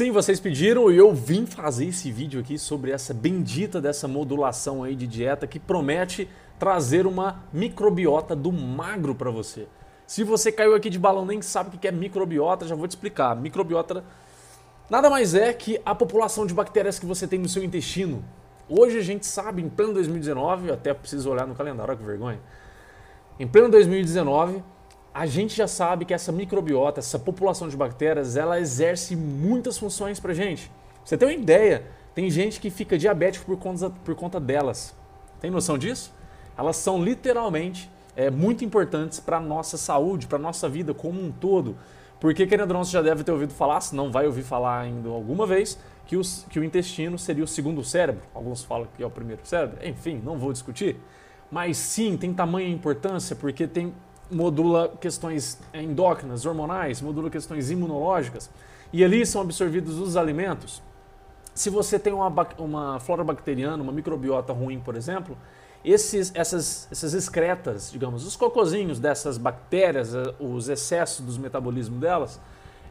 Sim, vocês pediram e eu vim fazer esse vídeo aqui sobre essa bendita dessa modulação aí de dieta que promete trazer uma microbiota do magro para você. Se você caiu aqui de balão nem sabe o que é microbiota, já vou te explicar. Microbiota nada mais é que a população de bactérias que você tem no seu intestino. Hoje a gente sabe, em pleno 2019, até preciso olhar no calendário, olha que vergonha. Em pleno 2019, a gente já sabe que essa microbiota, essa população de bactérias, ela exerce muitas funções pra gente. Você tem uma ideia? Tem gente que fica diabético por conta, por conta delas. Tem noção disso? Elas são literalmente é, muito importantes para nossa saúde, para nossa vida como um todo. Porque, querendo ou não, você já deve ter ouvido falar, se não vai ouvir falar ainda alguma vez, que, os, que o intestino seria o segundo cérebro. Alguns falam que é o primeiro cérebro. Enfim, não vou discutir. Mas sim, tem tamanha importância porque tem modula questões endócrinas, hormonais, modula questões imunológicas, e ali são absorvidos os alimentos. Se você tem uma, uma flora bacteriana, uma microbiota ruim, por exemplo, esses, essas, essas excretas, digamos, os cocozinhos dessas bactérias, eh, os excessos dos metabolismo delas,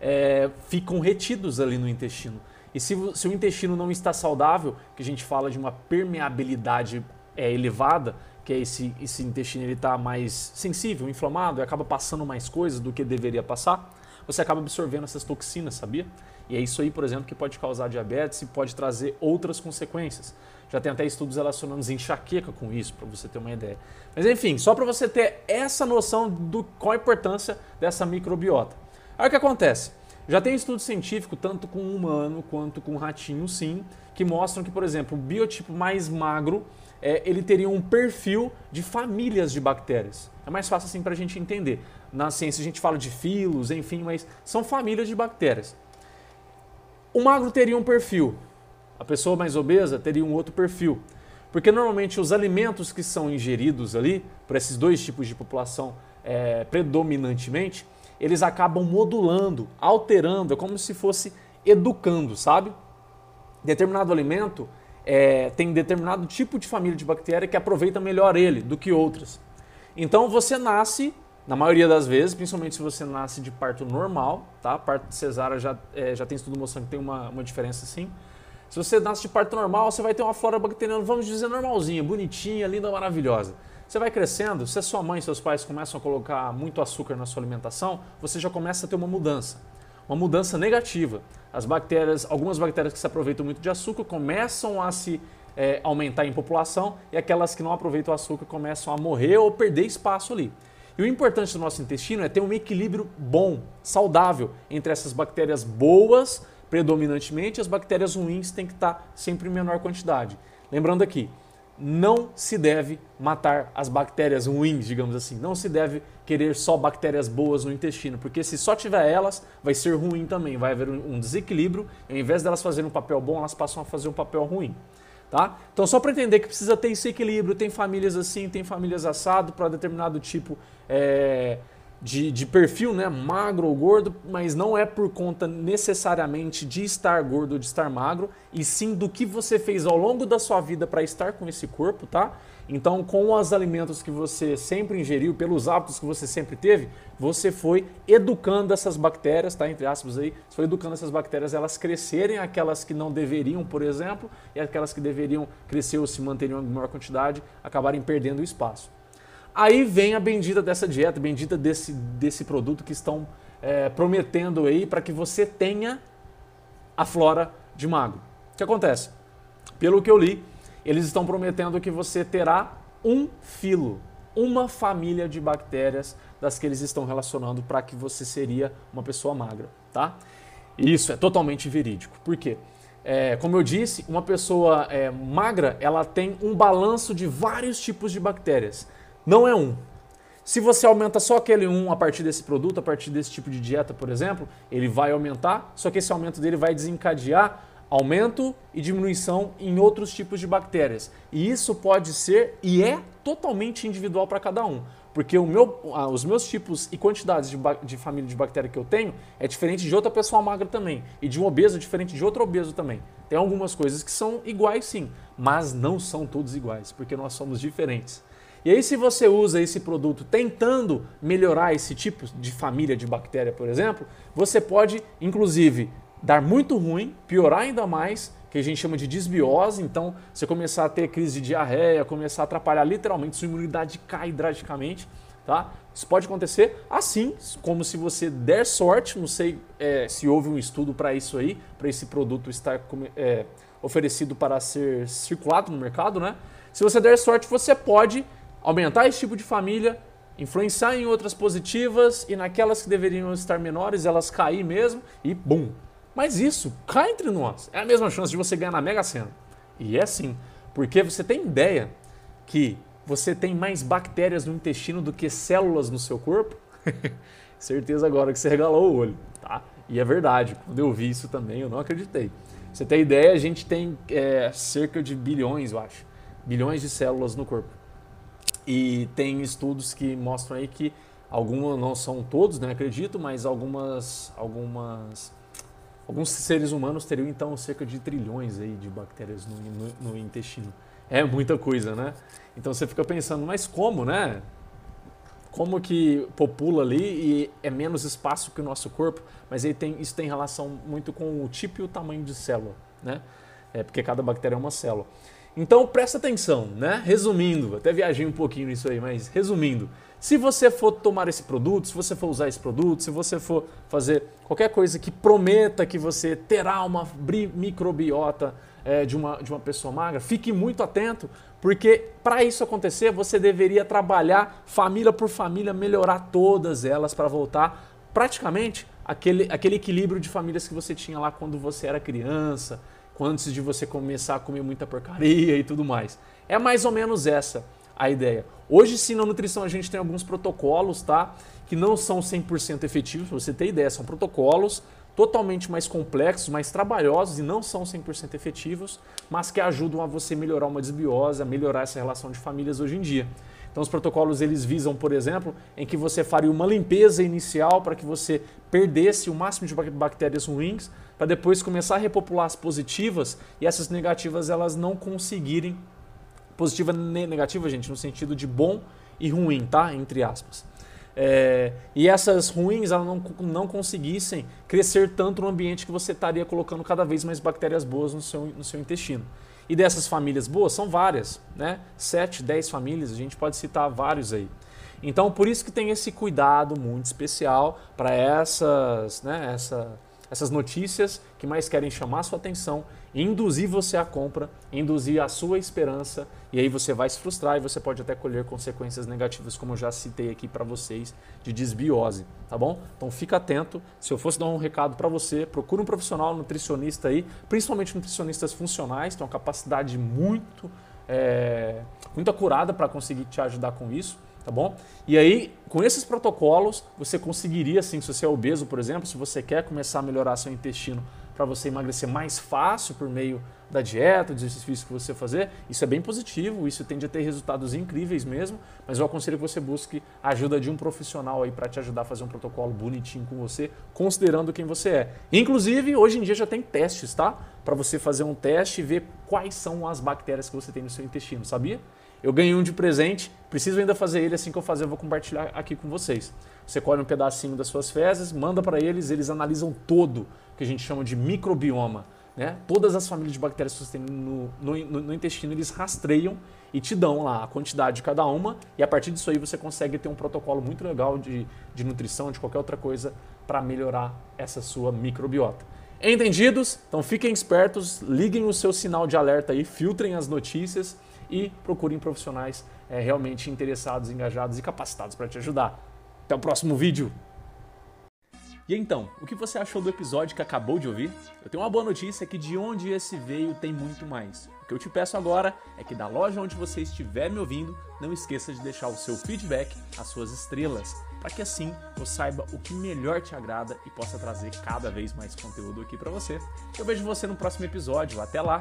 é, ficam retidos ali no intestino. E se, se, o intestino não está saudável, que a gente fala de uma permeabilidade é, elevada, que é esse, esse intestino ele está mais sensível, inflamado, e acaba passando mais coisas do que deveria passar, você acaba absorvendo essas toxinas, sabia? E é isso aí, por exemplo, que pode causar diabetes e pode trazer outras consequências. Já tem até estudos relacionando enxaqueca com isso, para você ter uma ideia. Mas enfim, só para você ter essa noção do qual a importância dessa microbiota. Aí o que acontece? Já tem estudo científico, tanto com humano quanto com ratinho, sim, que mostram que, por exemplo, o biotipo mais magro é, ele teria um perfil de famílias de bactérias. É mais fácil assim para a gente entender. Na ciência a gente fala de filos, enfim, mas são famílias de bactérias. O magro teria um perfil, a pessoa mais obesa teria um outro perfil. Porque normalmente os alimentos que são ingeridos ali, por esses dois tipos de população é, predominantemente, eles acabam modulando, alterando, é como se fosse educando, sabe? Determinado alimento é, tem determinado tipo de família de bactéria que aproveita melhor ele do que outras. Então você nasce, na maioria das vezes, principalmente se você nasce de parto normal, tá? Parto cesárea já, é, já tem estudo mostrando que tem uma, uma diferença sim. Se você nasce de parto normal, você vai ter uma flora bacteriana, vamos dizer, normalzinha, bonitinha, linda, maravilhosa. Você vai crescendo, se a sua mãe e seus pais começam a colocar muito açúcar na sua alimentação, você já começa a ter uma mudança uma mudança negativa. As bactérias, algumas bactérias que se aproveitam muito de açúcar começam a se é, aumentar em população e aquelas que não aproveitam o açúcar começam a morrer ou perder espaço ali. E o importante do nosso intestino é ter um equilíbrio bom, saudável entre essas bactérias boas, predominantemente, e as bactérias ruins têm que estar sempre em menor quantidade. Lembrando aqui, não se deve matar as bactérias ruins, digamos assim. Não se deve querer só bactérias boas no intestino, porque se só tiver elas, vai ser ruim também. Vai haver um desequilíbrio. Ao invés delas fazerem um papel bom, elas passam a fazer um papel ruim. Tá? Então, só para entender que precisa ter esse equilíbrio, tem famílias assim, tem famílias assado para determinado tipo é, de, de, perfil, né? magro ou gordo, mas não é por conta necessariamente de estar gordo ou de estar magro, e sim do que você fez ao longo da sua vida para estar com esse corpo, tá? Então, com os alimentos que você sempre ingeriu, pelos hábitos que você sempre teve, você foi educando essas bactérias, tá? Entre aspas aí, você foi educando essas bactérias elas crescerem, aquelas que não deveriam, por exemplo, e aquelas que deveriam crescer ou se manteriam em maior quantidade, acabarem perdendo espaço. Aí vem a bendita dessa dieta, bendita desse, desse produto que estão é, prometendo aí para que você tenha a flora de magro. O que acontece? Pelo que eu li, eles estão prometendo que você terá um filo. uma família de bactérias das que eles estão relacionando para que você seria uma pessoa magra, tá? Isso é totalmente verídico. Por quê? É, como eu disse, uma pessoa é, magra ela tem um balanço de vários tipos de bactérias. Não é um. Se você aumenta só aquele um a partir desse produto, a partir desse tipo de dieta, por exemplo, ele vai aumentar, só que esse aumento dele vai desencadear aumento e diminuição em outros tipos de bactérias. E isso pode ser e é totalmente individual para cada um. Porque meu, os meus tipos e quantidades de, de, família de bactéria que eu tenho é diferente de outra pessoa magra também. E de um obeso é diferente de outro obeso também. Tem algumas coisas que são iguais sim, mas não são todos iguais, porque nós somos diferentes. E aí, se você usa esse produto tentando melhorar esse tipo de família de bactéria, por exemplo, você pode, inclusive, dar muito ruim, piorar ainda mais, que a gente chama de desbiose, então você começar a ter crise de diarreia, começar a atrapalhar literalmente, sua imunidade cai drasticamente, tá? Isso pode acontecer assim, como se você der sorte, não sei é, se houve um estudo para isso aí, para esse produto estar é, oferecido para ser circulado no mercado, né? Se você der sorte, você pode aumentar esse tipo de família, influenciar em outras positivas e naquelas que deveriam estar menores, elas cair mesmo e bum, mas isso, cá entre nós, é a mesma chance de você ganhar na Mega Sena. E é sim, porque você tem ideia que você tem mais bactérias no intestino do que células no seu corpo? Certeza agora que você regalou o olho, tá? E é verdade, quando eu vi isso também eu não acreditei. Você tem ideia, a gente tem é, cerca de bilhões, eu acho, bilhões de células no corpo. E tem estudos que mostram aí que algumas, não são todos, né, acredito, mas algumas, algumas Alguns seres humanos teriam então cerca de trilhões aí de bactérias no, no, no, intestino. É muita coisa, né? Então você fica pensando, mas como, né? Como que popula ali e é menos espaço que o nosso corpo, mas aí tem, isso tem relação muito com o tipo e o tamanho de célula, né? É porque cada bactéria é uma célula. Então presta atenção, né? Resumindo, até viajei um pouquinho nisso aí, mas resumindo, se você for tomar esse produto, se você for usar esse produto, se você for fazer qualquer coisa que prometa que você terá uma microbiota é, de, uma, de uma pessoa magra, fique muito atento, porque para isso acontecer, você deveria trabalhar família por família, melhorar todas elas para voltar praticamente aquele, aquele equilíbrio de famílias que você tinha lá quando você era criança, antes de você começar a comer muita porcaria e tudo mais. É mais ou menos essa a ideia. Hoje sim, na nutrição a gente tem alguns protocolos, tá? Que não são 100% efetivos, para você ter ideia, são protocolos totalmente mais complexos, mais trabalhosos e não são 100% efetivos, mas que ajudam a você melhorar uma desbiose, a melhorar essa relação de famílias hoje em dia. Então os protocolos eles visam, por exemplo, em que você faria uma limpeza inicial para que você perdesse o máximo de bactérias ruins, para depois começar a repopular as positivas e essas negativas elas não conseguirem Positiva e negativa, gente, no sentido de bom e ruim, tá? Entre aspas. É, e essas ruins elas não, não conseguissem crescer tanto no ambiente que você estaria colocando cada vez mais bactérias boas no seu, no seu intestino. E dessas famílias boas, são várias, né? Sete, dez famílias, a gente pode citar vários aí. Então, por isso que tem esse cuidado muito especial para essas, né, essa, essas notícias que mais querem chamar sua atenção, induzir você à compra, induzir a sua esperança, e aí você vai se frustrar e você pode até colher consequências negativas, como eu já citei aqui para vocês, de desbiose, tá bom? Então fica atento. Se eu fosse dar um recado para você, procure um profissional nutricionista aí, principalmente nutricionistas funcionais, tem uma capacidade muito, é, muito acurada para conseguir te ajudar com isso tá bom? E aí, com esses protocolos, você conseguiria, assim, se você é obeso, por exemplo, se você quer começar a melhorar seu intestino para você emagrecer mais fácil por meio da dieta, dos exercícios que você fazer, isso é bem positivo, isso tende a ter resultados incríveis mesmo, mas eu aconselho que você busque a ajuda de um profissional aí para te ajudar a fazer um protocolo bonitinho com você, considerando quem você é. Inclusive, hoje em dia já tem testes, tá? Para você fazer um teste e ver quais são as bactérias que você tem no seu intestino, sabia? Eu ganhei um de presente, preciso ainda fazer ele assim que eu fazer, eu vou compartilhar aqui com vocês. Você colhe um pedacinho das suas fezes, manda para eles, eles analisam todo, que a gente chama de microbioma. Né? Todas as famílias de bactérias que você tem no, no, no, intestino, eles rastreiam e te dão lá a quantidade de cada uma, e a partir disso aí você consegue ter um protocolo muito legal de, de nutrição, de qualquer outra coisa, para melhorar essa sua microbiota. Entendidos? Então fiquem espertos, liguem o seu sinal de alerta aí, filtrem as notícias e procurem profissionais é, realmente interessados, engajados e capacitados para te ajudar. Até o próximo vídeo! E então, o que você achou do episódio que acabou de ouvir? Eu tenho uma boa notícia que de onde esse veio tem muito mais. O que eu te peço agora é que da loja onde você estiver me ouvindo, não esqueça de deixar o seu feedback, as suas estrelas, para que assim eu saiba o que melhor te agrada e possa trazer cada vez mais conteúdo aqui para você. Eu vejo você no próximo episódio. Até lá.